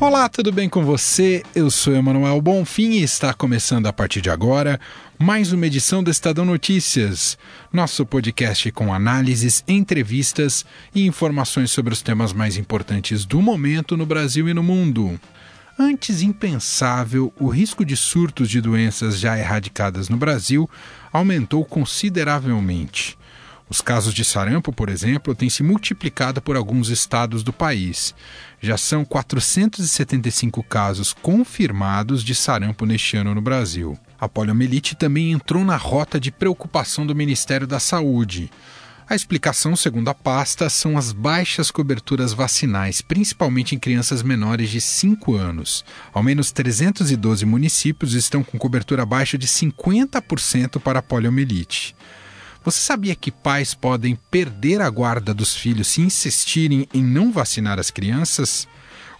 Olá, tudo bem com você? Eu sou Emanuel Bonfim e está começando a partir de agora mais uma edição do Estadão Notícias, nosso podcast com análises, entrevistas e informações sobre os temas mais importantes do momento no Brasil e no mundo. Antes impensável, o risco de surtos de doenças já erradicadas no Brasil aumentou consideravelmente. Os casos de sarampo, por exemplo, têm se multiplicado por alguns estados do país. Já são 475 casos confirmados de sarampo neste ano no Brasil. A poliomielite também entrou na rota de preocupação do Ministério da Saúde. A explicação, segundo a pasta, são as baixas coberturas vacinais, principalmente em crianças menores de 5 anos. Ao menos 312 municípios estão com cobertura abaixo de 50% para a poliomielite. Você sabia que pais podem perder a guarda dos filhos se insistirem em não vacinar as crianças?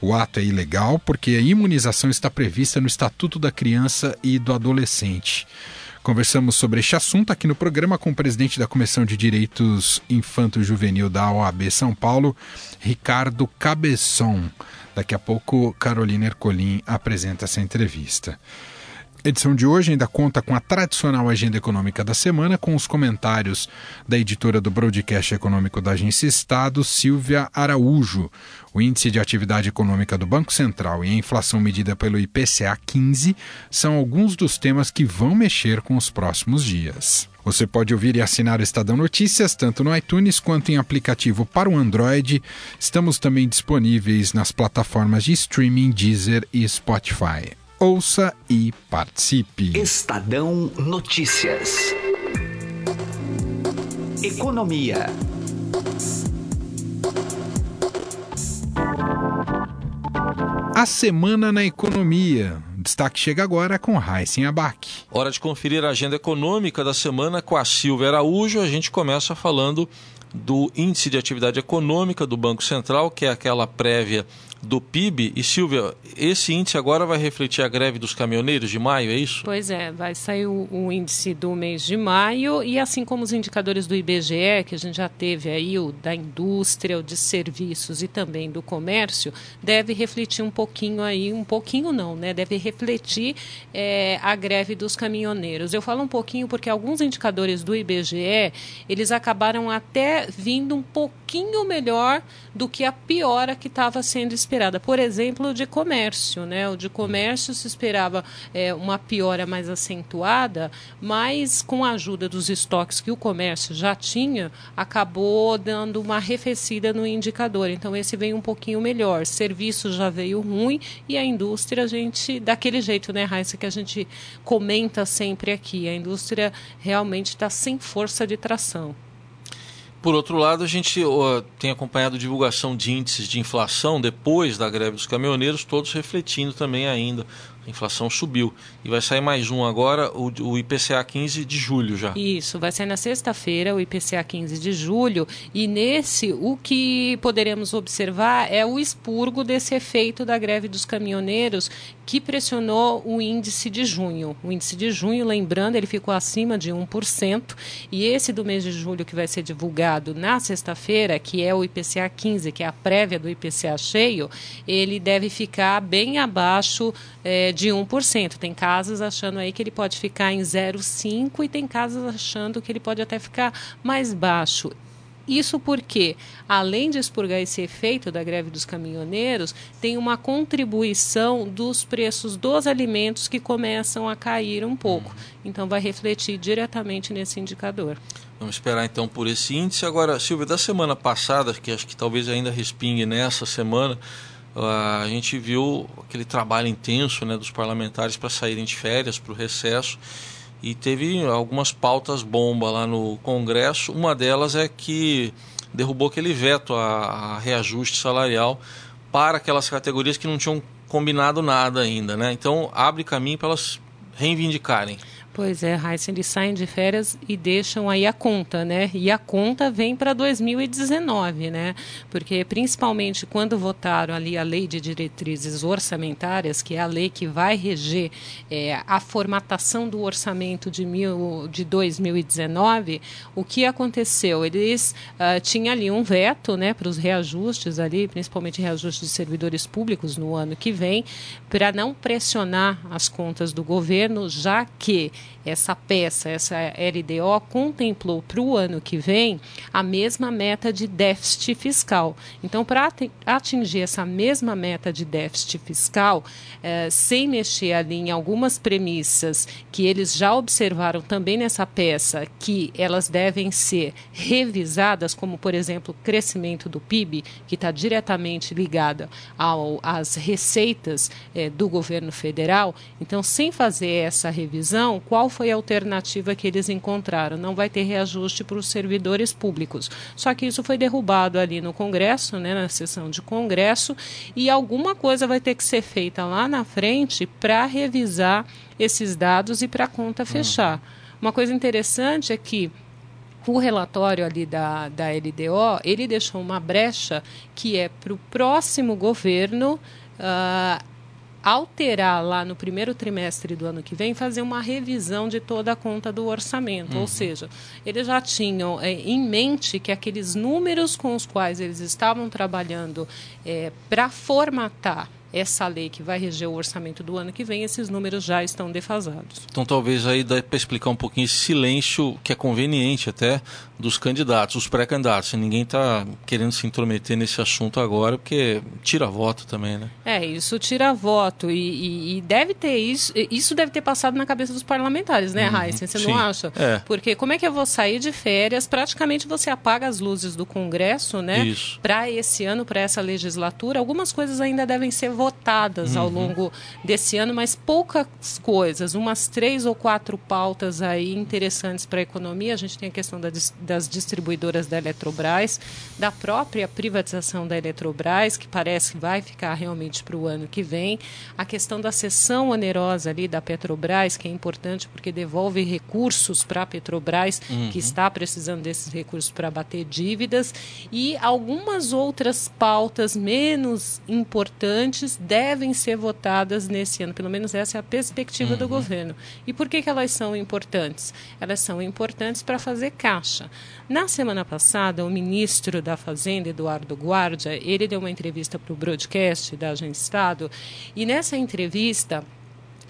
O ato é ilegal porque a imunização está prevista no Estatuto da Criança e do Adolescente. Conversamos sobre este assunto aqui no programa com o presidente da Comissão de Direitos Infanto-Juvenil da OAB São Paulo, Ricardo Cabeçon. Daqui a pouco, Carolina Ercolim apresenta essa entrevista. A edição de hoje ainda conta com a tradicional agenda econômica da semana, com os comentários da editora do Broadcast Econômico da Agência Estado, Silvia Araújo. O índice de atividade econômica do Banco Central e a inflação medida pelo IPCA 15 são alguns dos temas que vão mexer com os próximos dias. Você pode ouvir e assinar o Estadão Notícias tanto no iTunes quanto em aplicativo para o Android. Estamos também disponíveis nas plataformas de streaming Deezer e Spotify. Ouça e participe. Estadão Notícias. Economia. A semana na economia. O destaque chega agora com Raíssen Abac. Hora de conferir a agenda econômica da semana com a Silvia Araújo. A gente começa falando do Índice de Atividade Econômica do Banco Central, que é aquela prévia do PIB. E Silvia, esse índice agora vai refletir a greve dos caminhoneiros de maio, é isso? Pois é, vai sair o, o, índice do mês de maio e assim como os indicadores do IBGE, que a gente já teve aí, o da indústria, o de serviços e também do comércio, deve refletir um pouquinho aí, um pouquinho não, né? Deve refletir é, a greve dos caminhoneiros. Eu falo um pouquinho porque alguns indicadores do IBGE, eles acabaram até vindo um pouquinho melhor do que a piora que estava sendo esperada esperada. Por exemplo, de comércio, né? O de comércio se esperava é, uma piora mais acentuada, mas com a ajuda dos estoques que o comércio já tinha, acabou dando uma arrefecida no indicador. Então esse veio um pouquinho melhor. Serviço já veio ruim e a indústria a gente daquele jeito, né, Raíssa, que a gente comenta sempre aqui. A indústria realmente está sem força de tração. Por outro lado, a gente tem acompanhado divulgação de índices de inflação depois da greve dos caminhoneiros, todos refletindo também ainda a inflação subiu. E vai sair mais um agora, o, o IPCA 15 de julho já. Isso, vai sair na sexta-feira o IPCA 15 de julho. E nesse, o que poderemos observar é o expurgo desse efeito da greve dos caminhoneiros que pressionou o índice de junho. O índice de junho, lembrando, ele ficou acima de 1%. E esse do mês de julho, que vai ser divulgado na sexta-feira, que é o IPCA 15, que é a prévia do IPCA cheio, ele deve ficar bem abaixo. É, de 1%. Tem casos achando aí que ele pode ficar em 0,5% e tem casos achando que ele pode até ficar mais baixo. Isso porque, além de expurgar esse efeito da greve dos caminhoneiros, tem uma contribuição dos preços dos alimentos que começam a cair um pouco. Então, vai refletir diretamente nesse indicador. Vamos esperar então por esse índice. Agora, Silvia, da semana passada, que acho que talvez ainda respingue nessa semana, a gente viu aquele trabalho intenso né, dos parlamentares para saírem de férias, para o recesso, e teve algumas pautas bomba lá no Congresso. Uma delas é que derrubou aquele veto a, a reajuste salarial para aquelas categorias que não tinham combinado nada ainda. Né? Então, abre caminho para elas reivindicarem. Pois é, Raíssa, eles saem de férias e deixam aí a conta, né? E a conta vem para 2019, né? Porque principalmente quando votaram ali a lei de diretrizes orçamentárias, que é a lei que vai reger é, a formatação do orçamento de, mil, de 2019, o que aconteceu? Eles uh, tinham ali um veto, né, para os reajustes ali, principalmente reajustes de servidores públicos no ano que vem, para não pressionar as contas do governo, já que essa peça, essa LDO, contemplou para o ano que vem a mesma meta de déficit fiscal. Então, para atingir essa mesma meta de déficit fiscal, eh, sem mexer ali em algumas premissas que eles já observaram também nessa peça, que elas devem ser revisadas, como, por exemplo, o crescimento do PIB, que está diretamente ligada às receitas eh, do governo federal. Então, sem fazer essa revisão, qual foi a alternativa que eles encontraram? Não vai ter reajuste para os servidores públicos. Só que isso foi derrubado ali no Congresso, né, na sessão de Congresso, e alguma coisa vai ter que ser feita lá na frente para revisar esses dados e para a conta fechar. Uma coisa interessante é que o relatório ali da, da LDO, ele deixou uma brecha que é para o próximo governo uh, alterar lá no primeiro trimestre do ano que vem, fazer uma revisão de toda a conta do orçamento. Uhum. Ou seja, eles já tinham é, em mente que aqueles números com os quais eles estavam trabalhando é, para formatar essa lei que vai reger o orçamento do ano que vem, esses números já estão defasados. Então talvez aí dá para explicar um pouquinho esse silêncio que é conveniente até dos candidatos, os pré-candidatos. Ninguém está querendo se intrometer nesse assunto agora, porque tira voto também, né? É, isso tira voto. E, e, e deve ter isso. Isso deve ter passado na cabeça dos parlamentares, né, uhum? Você sim. não acha? É. Porque como é que eu vou sair de férias? Praticamente você apaga as luzes do Congresso, né? Para esse ano, para essa legislatura. Algumas coisas ainda devem ser votadas uhum. ao longo desse ano, mas poucas coisas. Umas três ou quatro pautas aí interessantes para a economia. A gente tem a questão da das distribuidoras da Eletrobras, da própria privatização da Eletrobras, que parece que vai ficar realmente para o ano que vem, a questão da cessão onerosa ali da Petrobras, que é importante porque devolve recursos para a Petrobras, uhum. que está precisando desses recursos para bater dívidas, e algumas outras pautas menos importantes devem ser votadas nesse ano, pelo menos essa é a perspectiva uhum. do governo. E por que, que elas são importantes? Elas são importantes para fazer caixa. Na semana passada, o ministro da Fazenda, Eduardo Guardia, ele deu uma entrevista para o broadcast da Agência Estado e nessa entrevista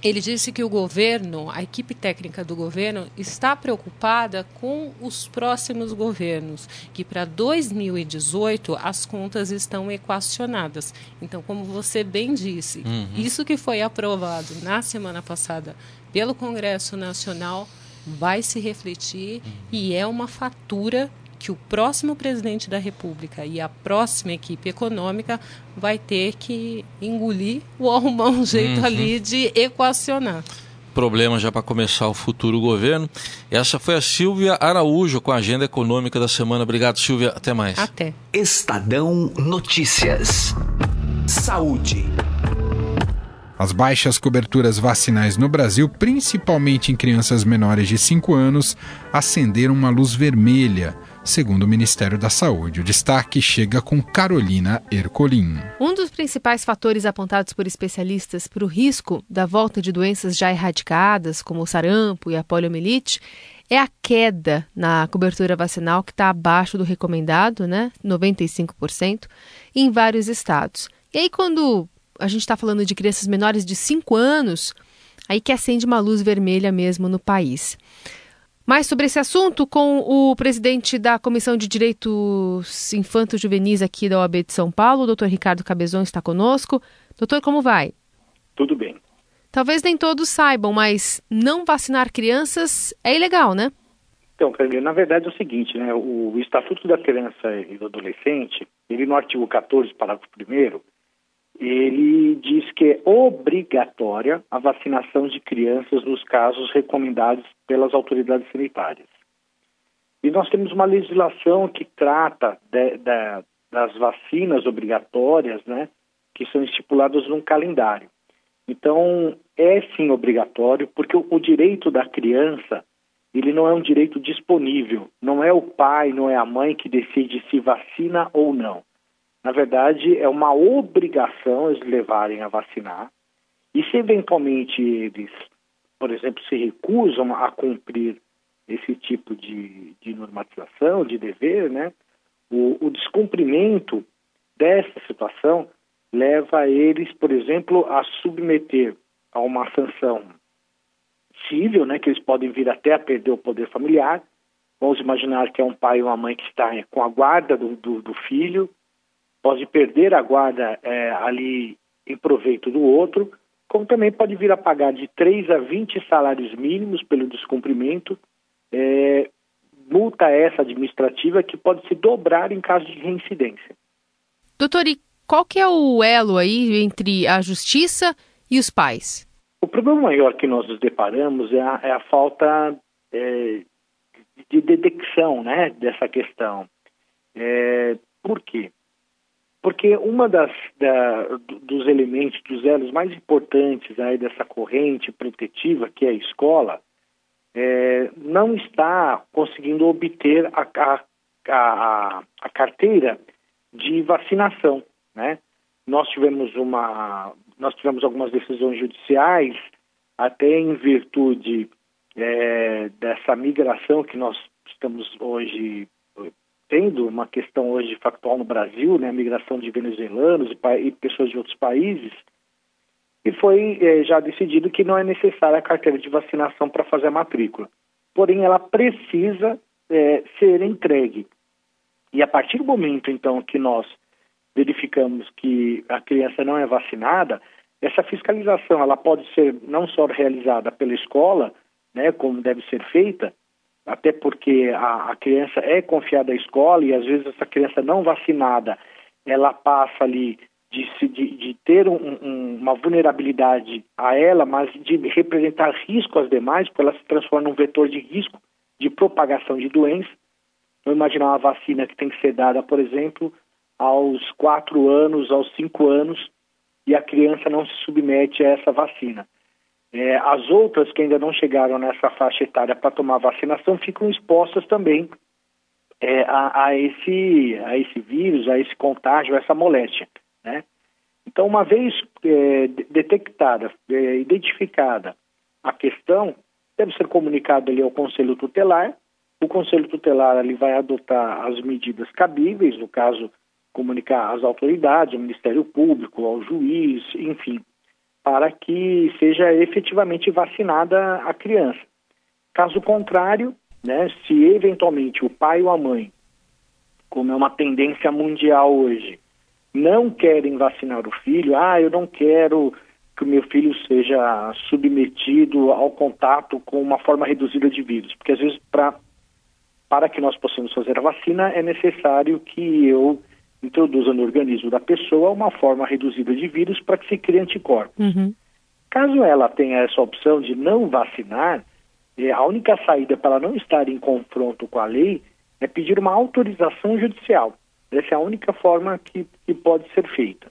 ele disse que o governo, a equipe técnica do governo, está preocupada com os próximos governos, que para 2018 as contas estão equacionadas. Então, como você bem disse, uhum. isso que foi aprovado na semana passada pelo Congresso Nacional vai se refletir uhum. e é uma fatura que o próximo presidente da República e a próxima equipe econômica vai ter que engolir ou arrumar um jeito uhum. ali de equacionar. Problema já para começar o futuro governo. Essa foi a Silvia Araújo com a agenda econômica da semana. Obrigado, Silvia. Até mais. Até. Estadão Notícias. Saúde. As baixas coberturas vacinais no Brasil, principalmente em crianças menores de 5 anos, acenderam uma luz vermelha, segundo o Ministério da Saúde. O destaque chega com Carolina Ercolim. Um dos principais fatores apontados por especialistas para o risco da volta de doenças já erradicadas, como o sarampo e a poliomielite, é a queda na cobertura vacinal, que está abaixo do recomendado, né, 95%, em vários estados. E aí, quando a gente está falando de crianças menores de 5 anos, aí que acende uma luz vermelha mesmo no país. Mais sobre esse assunto com o presidente da Comissão de Direitos Infantos Juvenis aqui da OAB de São Paulo, o doutor Ricardo Cabezon, está conosco. Doutor, como vai? Tudo bem. Talvez nem todos saibam, mas não vacinar crianças é ilegal, né? Então, na verdade é o seguinte, né? O Estatuto da Criança e do Adolescente, ele no artigo 14, parágrafo 1 ele diz que é obrigatória a vacinação de crianças nos casos recomendados pelas autoridades sanitárias. E nós temos uma legislação que trata de, de, das vacinas obrigatórias, né, que são estipuladas num calendário. Então, é sim obrigatório, porque o, o direito da criança ele não é um direito disponível. Não é o pai, não é a mãe que decide se vacina ou não. Na verdade, é uma obrigação eles levarem a vacinar. E se eventualmente eles, por exemplo, se recusam a cumprir esse tipo de, de normatização, de dever, né, o, o descumprimento dessa situação leva eles, por exemplo, a submeter a uma sanção civil, né, que eles podem vir até a perder o poder familiar. Vamos imaginar que é um pai ou uma mãe que está com a guarda do, do, do filho, pode perder a guarda é, ali em proveito do outro, como também pode vir a pagar de 3 a 20 salários mínimos pelo descumprimento, é, multa essa administrativa que pode se dobrar em caso de reincidência. Doutor, e qual que é o elo aí entre a justiça e os pais? O problema maior que nós nos deparamos é a, é a falta é, de detecção né, dessa questão. É, por quê? Porque uma das da, dos elementos, dos elos mais importantes aí dessa corrente protetiva, que é a escola, é, não está conseguindo obter a, a, a, a carteira de vacinação, né? Nós tivemos uma, nós tivemos algumas decisões judiciais, até em virtude é, dessa migração que nós estamos hoje tendo, uma questão hoje factual no Brasil, né, a migração de venezuelanos e, e pessoas de outros países, e foi é, já decidido que não é necessária a carteira de vacinação para fazer a matrícula. Porém, ela precisa é, ser entregue. E a partir do momento, então, que nós verificamos que a criança não é vacinada, essa fiscalização ela pode ser não só realizada pela escola, né, como deve ser feita, até porque a, a criança é confiada à escola e às vezes essa criança não vacinada ela passa ali de, de, de ter um, um, uma vulnerabilidade a ela, mas de representar risco às demais, porque ela se transforma num vetor de risco de propagação de doença. Vamos imaginar uma vacina que tem que ser dada, por exemplo, aos quatro anos, aos cinco anos, e a criança não se submete a essa vacina. É, as outras que ainda não chegaram nessa faixa etária para tomar vacinação ficam expostas também é, a, a, esse, a esse vírus, a esse contágio, a essa moléstia. Né? Então, uma vez é, detectada, é, identificada a questão, deve ser comunicado ali ao Conselho Tutelar. O Conselho Tutelar ali vai adotar as medidas cabíveis, no caso, comunicar às autoridades, ao Ministério Público, ao juiz, enfim, para que seja efetivamente vacinada a criança. Caso contrário, né, se eventualmente o pai ou a mãe, como é uma tendência mundial hoje, não querem vacinar o filho, ah, eu não quero que o meu filho seja submetido ao contato com uma forma reduzida de vírus, porque às vezes para para que nós possamos fazer a vacina é necessário que eu introduza no organismo da pessoa uma forma reduzida de vírus para que se crie anticorpos. Uhum. Caso ela tenha essa opção de não vacinar, é, a única saída para ela não estar em confronto com a lei é pedir uma autorização judicial. Essa é a única forma que, que pode ser feita.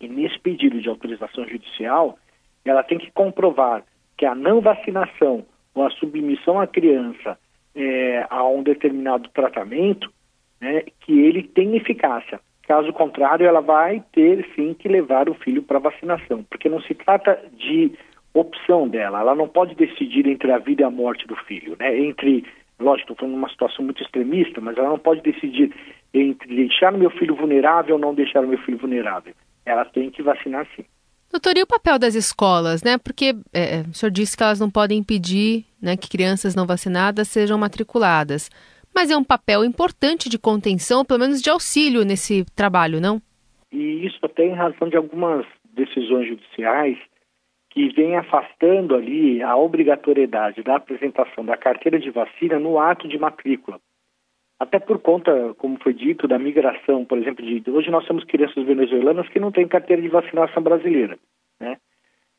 E nesse pedido de autorização judicial, ela tem que comprovar que a não vacinação ou a submissão à criança é, a um determinado tratamento, né, que ele tem eficácia. Caso contrário, ela vai ter sim que levar o filho para vacinação, porque não se trata de opção dela, ela não pode decidir entre a vida e a morte do filho, né? Entre, lógico, estou falando uma situação muito extremista, mas ela não pode decidir entre deixar o meu filho vulnerável ou não deixar o meu filho vulnerável. Ela tem que vacinar sim. Doutor, e o papel das escolas, né? Porque é, o senhor disse que elas não podem impedir né, que crianças não vacinadas sejam matriculadas. Mas é um papel importante de contenção, pelo menos de auxílio nesse trabalho, não? E isso até em razão de algumas decisões judiciais que vêm afastando ali a obrigatoriedade da apresentação da carteira de vacina no ato de matrícula até por conta, como foi dito, da migração, por exemplo, de hoje nós temos crianças venezuelanas que não têm carteira de vacinação brasileira, né?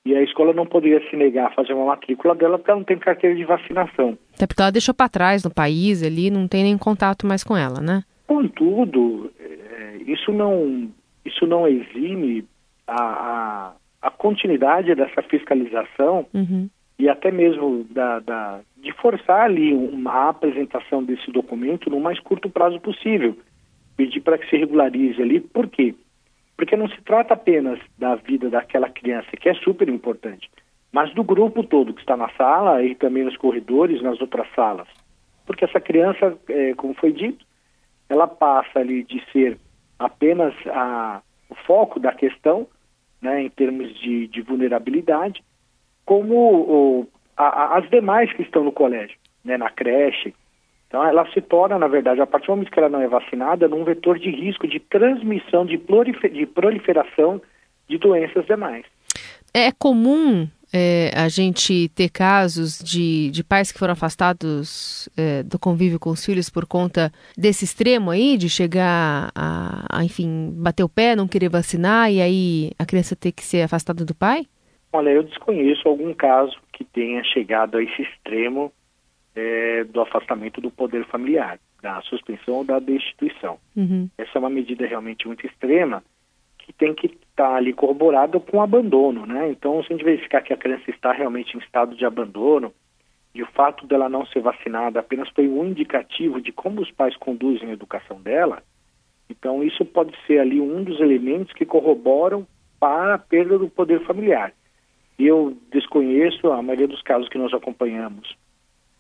E a escola não poderia se negar a fazer uma matrícula dela porque ela não tem carteira de vacinação. Até porque ela deixou para trás no país ali, não tem nem contato mais com ela, né? Contudo, é, isso não isso não exime a, a, a continuidade dessa fiscalização uhum. e até mesmo da, da, de forçar ali uma apresentação desse documento no mais curto prazo possível. Pedir para que se regularize ali, por quê? Porque não se trata apenas da vida daquela criança, que é super importante, mas do grupo todo que está na sala e também nos corredores, nas outras salas. Porque essa criança, é, como foi dito, ela passa ali de ser apenas a, o foco da questão, né, em termos de, de vulnerabilidade, como o, a, as demais que estão no colégio, né, na creche. Então, ela se torna, na verdade, a partir do momento que ela não é vacinada, num vetor de risco de transmissão, de, proliferação de doenças demais. É comum é, a gente ter casos de, de pais que foram afastados é, do convívio com os filhos por conta desse extremo aí, de chegar a, a, enfim, bater o pé, não querer vacinar e aí a criança ter que ser afastada do pai? Olha, eu desconheço algum caso que tenha chegado a esse extremo é, do afastamento do poder familiar, da suspensão ou da destituição. Uhum. Essa é uma medida realmente muito extrema que tem que estar tá ali corroborada com abandono, né? Então, se a gente verificar que a criança está realmente em estado de abandono e o fato dela não ser vacinada apenas foi um indicativo de como os pais conduzem a educação dela, então isso pode ser ali um dos elementos que corroboram para a perda do poder familiar. Eu desconheço a maioria dos casos que nós acompanhamos.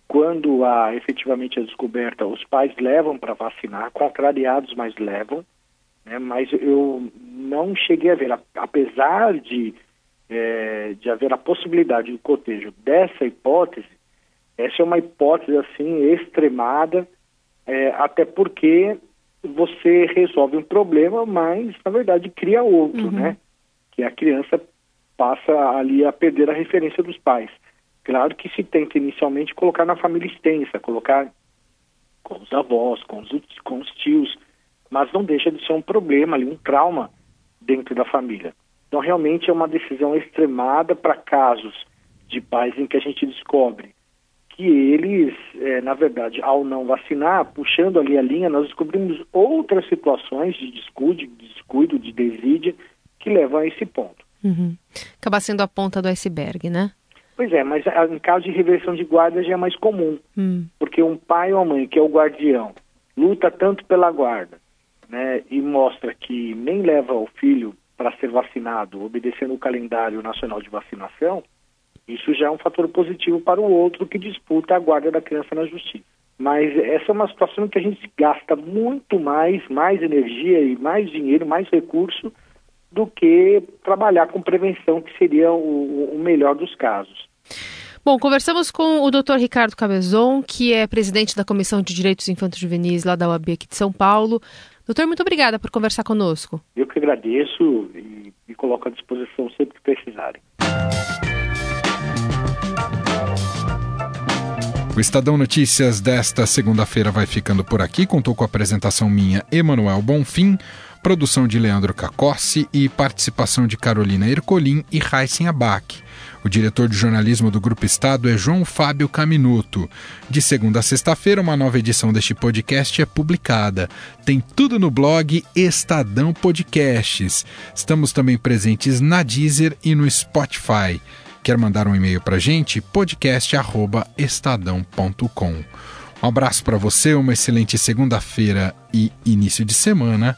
Quando há efetivamente a descoberta, os pais levam para vacinar, contrariados, mas levam né? mas eu não cheguei a ver, apesar de, é, de haver a possibilidade do cotejo dessa hipótese, essa é uma hipótese assim extremada, é, até porque você resolve um problema, mas na verdade cria outro, uhum. né? Que a criança passa ali a perder a referência dos pais. Claro que se tenta inicialmente colocar na família extensa, colocar com os avós, com os, com os tios, mas não deixa de ser um problema ali, um trauma dentro da família. Então, realmente é uma decisão extremada para casos de pais em que a gente descobre que eles, é, na verdade, ao não vacinar, puxando ali a linha, nós descobrimos outras situações de descuido, de, descuido, de desídia, que levam a esse ponto. Uhum. Acaba sendo a ponta do iceberg, né? Pois é, mas em caso de reversão de guarda já é mais comum, hum. porque um pai ou uma mãe que é o guardião luta tanto pela guarda, né, e mostra que nem leva o filho para ser vacinado, obedecendo o calendário nacional de vacinação, isso já é um fator positivo para o outro que disputa a guarda da criança na justiça. Mas essa é uma situação que a gente gasta muito mais, mais energia e mais dinheiro, mais recurso do que trabalhar com prevenção, que seria o, o melhor dos casos. Bom, conversamos com o Dr. Ricardo Cabezon, que é presidente da Comissão de Direitos Infantos Juvenis lá da UAB aqui de São Paulo. Doutor, muito obrigada por conversar conosco. Eu que agradeço e me coloco à disposição sempre que precisarem. O Estadão Notícias desta segunda-feira vai ficando por aqui. Contou com a apresentação minha, Emanuel Bonfim, produção de Leandro Cacossi e participação de Carolina Ercolim e Raíssen Abac. O diretor de jornalismo do Grupo Estado é João Fábio Caminuto. De segunda a sexta-feira, uma nova edição deste podcast é publicada. Tem tudo no blog Estadão Podcasts. Estamos também presentes na Deezer e no Spotify. Quer mandar um e-mail para a gente? podcast@estadão.com. Um abraço para você, uma excelente segunda-feira e início de semana